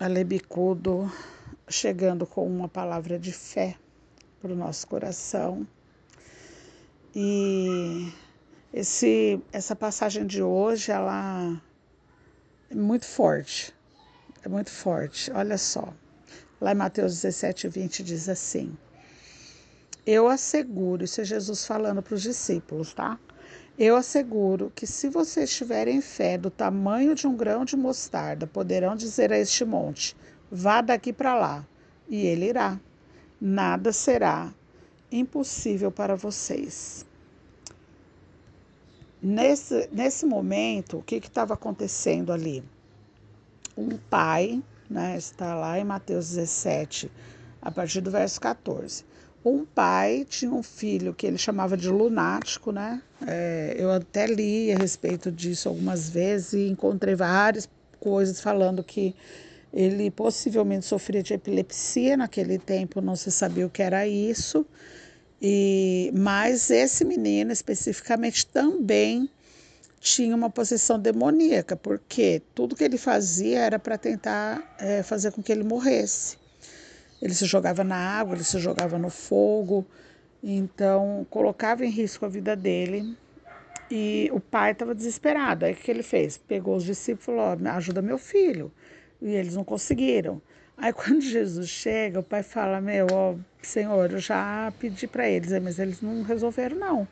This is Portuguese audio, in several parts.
Alebicudo chegando com uma palavra de fé para o nosso coração. E esse, essa passagem de hoje, ela é muito forte. É muito forte. Olha só. Lá em Mateus 17, 20 diz assim: Eu asseguro, isso é Jesus falando para os discípulos, tá? Eu asseguro que se vocês tiverem fé do tamanho de um grão de mostarda, poderão dizer a este monte: vá daqui para lá, e ele irá. Nada será impossível para vocês. Nesse, nesse momento, o que estava acontecendo ali? Um pai, né, está lá em Mateus 17, a partir do verso 14. Um pai tinha um filho que ele chamava de lunático, né? É, eu até li a respeito disso algumas vezes e encontrei várias coisas falando que ele possivelmente sofria de epilepsia naquele tempo, não se sabia o que era isso. E mas esse menino especificamente também tinha uma possessão demoníaca, porque tudo que ele fazia era para tentar é, fazer com que ele morresse. Ele se jogava na água, ele se jogava no fogo, então colocava em risco a vida dele. E o pai estava desesperado. Aí o que ele fez? Pegou os discípulos e falou: ajuda meu filho. E eles não conseguiram. Aí quando Jesus chega, o pai fala: Meu, ó, Senhor, eu já pedi para eles, mas eles não resolveram, não.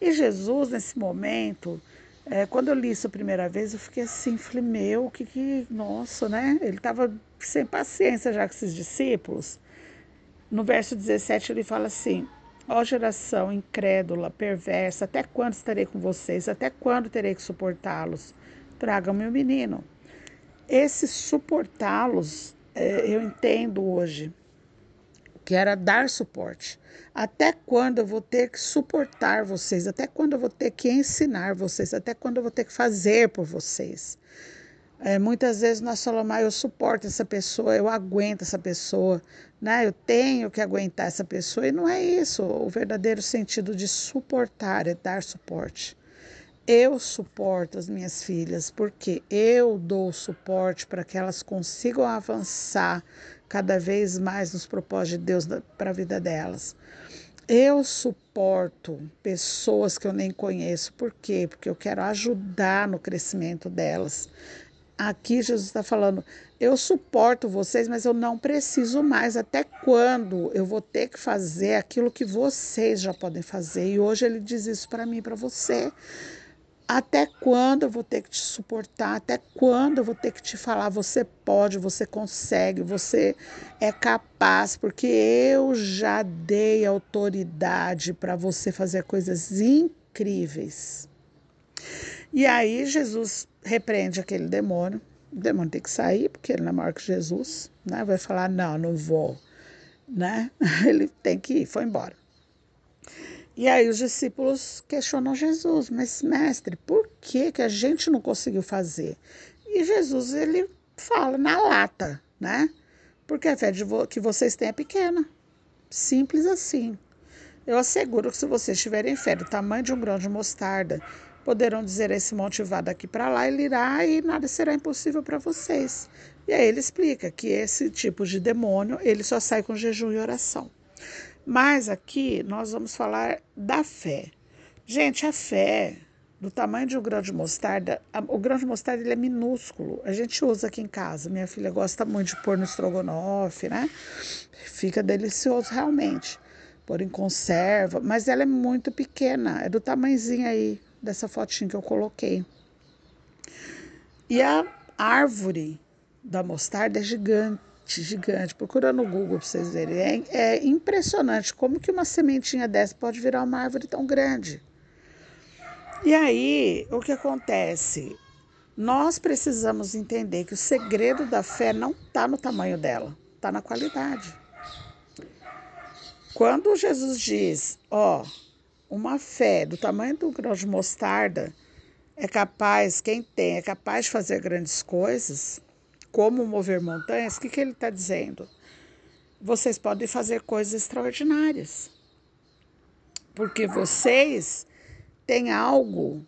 E Jesus, nesse momento, é, quando eu li isso a primeira vez, eu fiquei assim, falei, meu, que que, nossa, né? Ele estava sem paciência já com esses discípulos. No verso 17 ele fala assim: Ó geração incrédula, perversa, até quando estarei com vocês? Até quando terei que suportá-los? Tragam-me o menino. Esse suportá-los, é, eu entendo hoje, que era dar suporte. Até quando eu vou ter que suportar vocês? Até quando eu vou ter que ensinar vocês? Até quando eu vou ter que fazer por vocês? É, muitas vezes nós falamos, ah, eu suporto essa pessoa, eu aguento essa pessoa, né? eu tenho que aguentar essa pessoa. E não é isso. O verdadeiro sentido de suportar é dar suporte. Eu suporto as minhas filhas porque eu dou suporte para que elas consigam avançar cada vez mais nos propósitos de Deus para a vida delas. Eu suporto pessoas que eu nem conheço, por quê? Porque eu quero ajudar no crescimento delas. Aqui Jesus está falando, eu suporto vocês, mas eu não preciso mais. Até quando eu vou ter que fazer aquilo que vocês já podem fazer? E hoje ele diz isso para mim, para você. Até quando eu vou ter que te suportar? Até quando eu vou ter que te falar? Você pode, você consegue, você é capaz, porque eu já dei autoridade para você fazer coisas incríveis. E aí Jesus repreende aquele demônio. O demônio tem que sair, porque ele não é maior que Jesus, né? Vai falar: "Não, não vou", né? Ele tem que ir, foi embora. E aí os discípulos questionam Jesus, mas mestre, por que que a gente não conseguiu fazer? E Jesus ele fala na lata, né? Porque a fé vo que vocês têm é pequena. Simples assim. Eu asseguro que se vocês tiverem fé do tamanho de um grão de mostarda, poderão dizer esse monte vá daqui para lá, ele irá e nada será impossível para vocês. E aí ele explica que esse tipo de demônio, ele só sai com jejum e oração. Mas aqui nós vamos falar da fé. Gente, a fé do tamanho de um grão de mostarda, o grão de mostarda ele é minúsculo. A gente usa aqui em casa. Minha filha gosta muito de pôr no estrogonofe, né? Fica delicioso realmente. Pôr em conserva, mas ela é muito pequena, é do tamanhozinho aí dessa fotinha que eu coloquei. E a árvore da mostarda é gigante gigante, Procura no Google para vocês verem. É, é impressionante como que uma sementinha dessa pode virar uma árvore tão grande. E aí, o que acontece? Nós precisamos entender que o segredo da fé não está no tamanho dela, está na qualidade. Quando Jesus diz, ó, uma fé do tamanho do grão de mostarda é capaz, quem tem, é capaz de fazer grandes coisas, como mover montanhas, o que, que ele está dizendo? Vocês podem fazer coisas extraordinárias. Porque vocês têm algo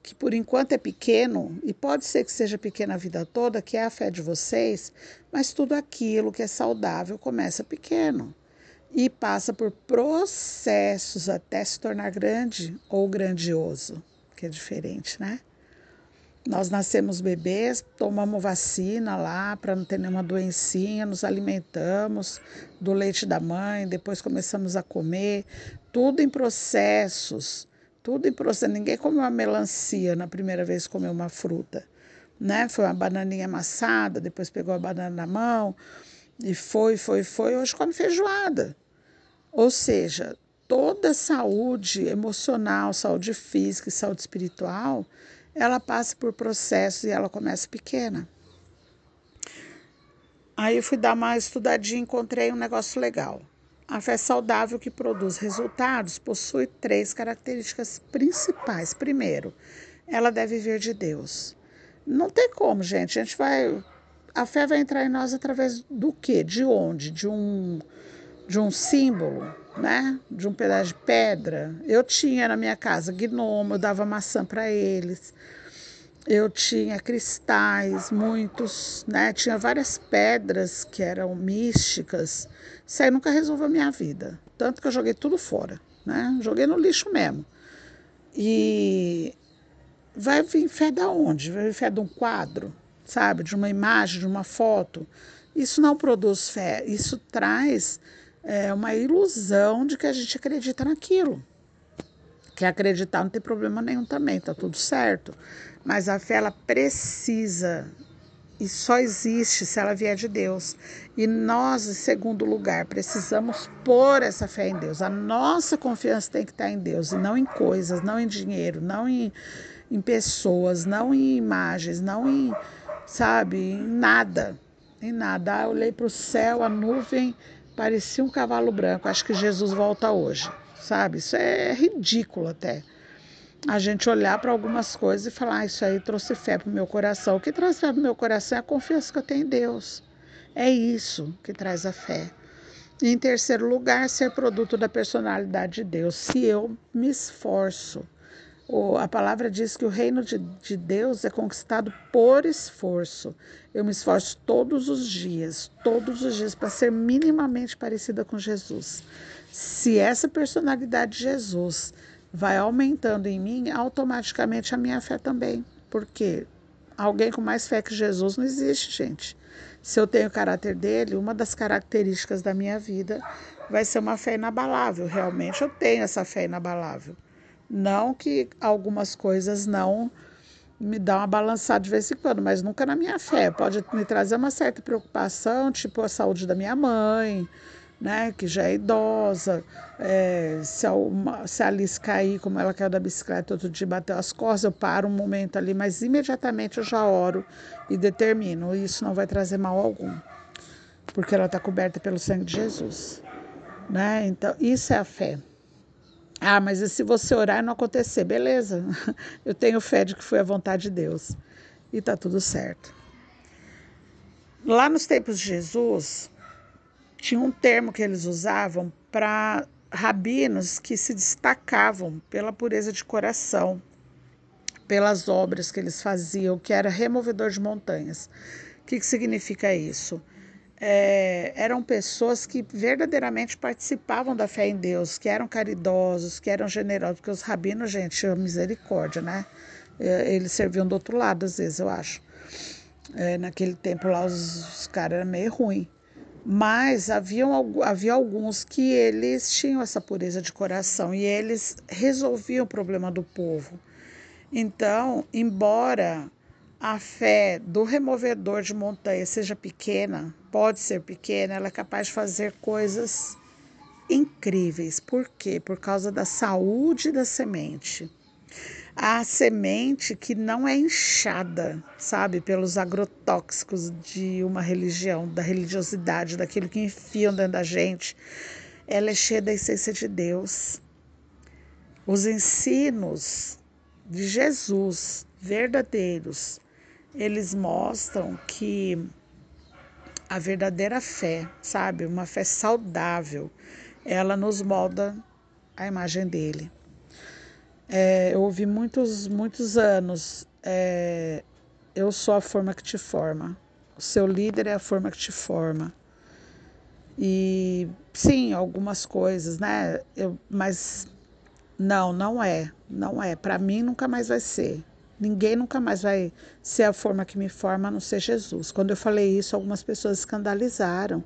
que por enquanto é pequeno, e pode ser que seja pequeno a vida toda, que é a fé de vocês, mas tudo aquilo que é saudável começa pequeno e passa por processos até se tornar grande ou grandioso, que é diferente, né? Nós nascemos bebês, tomamos vacina lá para não ter nenhuma doencinha, nos alimentamos do leite da mãe, depois começamos a comer, tudo em processos, tudo em processo. Ninguém comeu uma melancia na primeira vez comeu uma fruta, né? Foi uma bananinha amassada, depois pegou a banana na mão e foi, foi, foi. Hoje come feijoada. Ou seja, toda saúde emocional, saúde física e saúde espiritual ela passa por processos e ela começa pequena. Aí eu fui dar uma estudadinha e encontrei um negócio legal. A fé saudável que produz resultados possui três características principais. Primeiro, ela deve vir de Deus. Não tem como, gente. A gente vai. A fé vai entrar em nós através do quê? De onde? De um, de um símbolo, né? De um pedaço de pedra. Eu tinha na minha casa gnomo, eu dava maçã para eles. Eu tinha cristais, muitos, né? Tinha várias pedras que eram místicas. Isso aí nunca resolveu a minha vida. Tanto que eu joguei tudo fora, né? Joguei no lixo mesmo. E vai vir fé da onde? Vai vir fé de um quadro, sabe? De uma imagem, de uma foto. Isso não produz fé. Isso traz é uma ilusão de que a gente acredita naquilo. Que acreditar não tem problema nenhum também, tá tudo certo. Mas a fé ela precisa e só existe se ela vier de Deus. E nós, em segundo lugar, precisamos pôr essa fé em Deus. A nossa confiança tem que estar em Deus e não em coisas, não em dinheiro, não em, em pessoas, não em imagens, não em, sabe, em nada. Em nada. Ah, eu olhei para o céu, a nuvem parecia um cavalo branco. Acho que Jesus volta hoje, sabe? Isso é ridículo até. A gente olhar para algumas coisas e falar, ah, isso aí trouxe fé para o meu coração. O que traz fé para o meu coração é a confiança que eu tenho em Deus. É isso que traz a fé. E em terceiro lugar, ser produto da personalidade de Deus. Se eu me esforço a palavra diz que o reino de, de, Deus é conquistado por esforço. Eu me esforço todos os dias, todos os dias, para ser minimamente parecida com Jesus. Se essa personalidade de Jesus vai aumentando em mim, automaticamente a minha fé também. Porque alguém com mais fé que Jesus não existe, gente. Se eu tenho o caráter dele, uma das características da minha vida vai ser uma fé inabalável. Realmente eu tenho essa fé inabalável. Não que algumas coisas não me dão uma balançada de vez em quando, mas nunca na minha fé. Pode me trazer uma certa preocupação, tipo a saúde da minha mãe, né, que já é idosa, é, se, a, uma, se a Alice cair, como ela caiu da bicicleta outro dia, bateu as costas, eu paro um momento ali, mas imediatamente eu já oro e determino, isso não vai trazer mal algum, porque ela está coberta pelo sangue de Jesus. Né? Então, isso é a fé. Ah, mas e se você orar e não acontecer? Beleza, eu tenho fé de que foi a vontade de Deus e tá tudo certo. Lá nos tempos de Jesus, tinha um termo que eles usavam para rabinos que se destacavam pela pureza de coração, pelas obras que eles faziam, que era removedor de montanhas. O que, que significa isso? É, eram pessoas que verdadeiramente participavam da fé em Deus, que eram caridosos, que eram generosos, porque os rabinos, gente, misericórdia, né? É, eles serviam do outro lado, às vezes, eu acho. É, naquele tempo lá, os, os caras eram meio ruins. Mas haviam, havia alguns que eles tinham essa pureza de coração e eles resolviam o problema do povo. Então, embora a fé do removedor de montanha seja pequena, pode ser pequena, ela é capaz de fazer coisas incríveis. Por quê? Por causa da saúde da semente. A semente que não é inchada, sabe, pelos agrotóxicos de uma religião, da religiosidade, daquilo que enfiam dentro da gente, ela é cheia da essência de Deus. Os ensinos de Jesus verdadeiros eles mostram que a verdadeira fé, sabe, uma fé saudável, ela nos molda a imagem dele. é, eu ouvi muitos, muitos anos. É, eu sou a forma que te forma. O seu líder é a forma que te forma. E sim, algumas coisas, né? Eu, mas não, não é. Não é. Para mim nunca mais vai ser. Ninguém nunca mais vai ser a forma que me forma a não ser Jesus. Quando eu falei isso, algumas pessoas escandalizaram.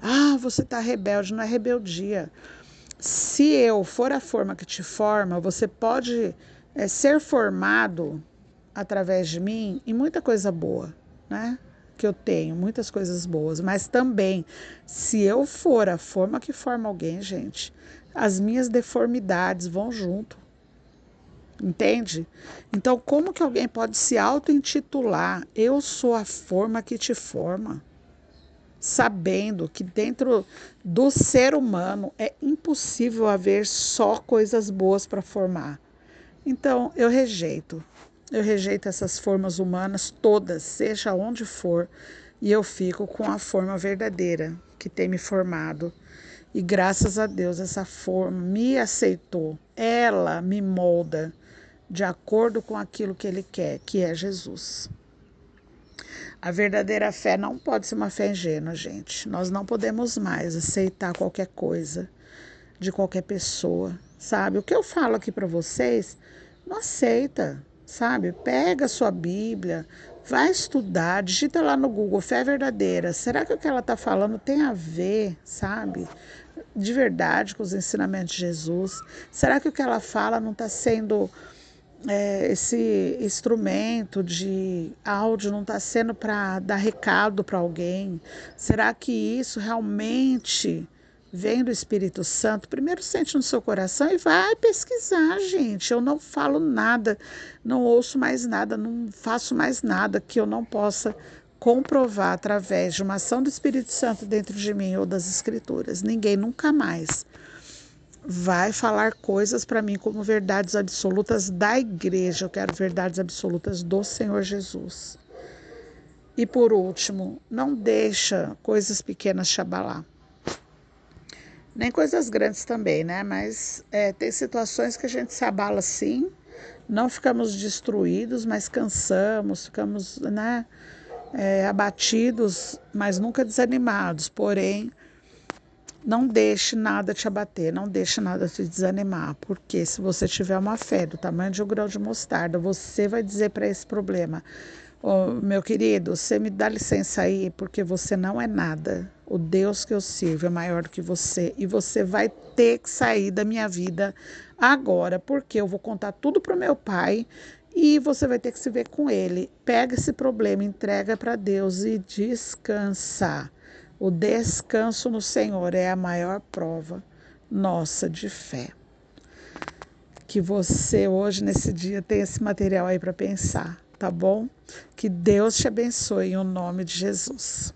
Ah, você está rebelde. Não é rebeldia. Se eu for a forma que te forma, você pode é, ser formado através de mim em muita coisa boa, né? Que eu tenho, muitas coisas boas, mas também, se eu for a forma que forma alguém, gente, as minhas deformidades vão junto. Entende? Então, como que alguém pode se auto-intitular? Eu sou a forma que te forma. Sabendo que dentro do ser humano é impossível haver só coisas boas para formar. Então, eu rejeito. Eu rejeito essas formas humanas todas, seja onde for, e eu fico com a forma verdadeira que tem me formado. E graças a Deus essa forma me aceitou. Ela me molda de acordo com aquilo que ele quer, que é Jesus. A verdadeira fé não pode ser uma fé ingênua, gente. Nós não podemos mais aceitar qualquer coisa de qualquer pessoa, sabe? O que eu falo aqui para vocês, não aceita sabe? Pega a sua Bíblia, vai estudar, digita lá no Google, fé verdadeira. Será que o que ela está falando tem a ver, sabe? De verdade com os ensinamentos de Jesus? Será que o que ela fala não está sendo é, esse instrumento de áudio não está sendo para dar recado para alguém? Será que isso realmente vem do Espírito Santo, primeiro sente no seu coração e vai pesquisar, gente. Eu não falo nada, não ouço mais nada, não faço mais nada que eu não possa comprovar através de uma ação do Espírito Santo dentro de mim ou das Escrituras. Ninguém nunca mais vai falar coisas para mim como verdades absolutas da igreja. Eu quero verdades absolutas do Senhor Jesus. E por último, não deixa coisas pequenas te abalar nem coisas grandes também, né? Mas é, tem situações que a gente se abala sim, não ficamos destruídos, mas cansamos, ficamos né, é, abatidos, mas nunca desanimados. Porém, não deixe nada te abater, não deixe nada te desanimar, porque se você tiver uma fé do tamanho de um grão de mostarda, você vai dizer para esse problema: oh, meu querido, você me dá licença aí, porque você não é nada. O Deus que eu sirvo é maior do que você e você vai ter que sair da minha vida agora, porque eu vou contar tudo para o meu pai e você vai ter que se ver com ele. Pega esse problema, entrega para Deus e descansa. O descanso no Senhor é a maior prova nossa de fé. Que você hoje, nesse dia, tenha esse material aí para pensar, tá bom? Que Deus te abençoe em o nome de Jesus.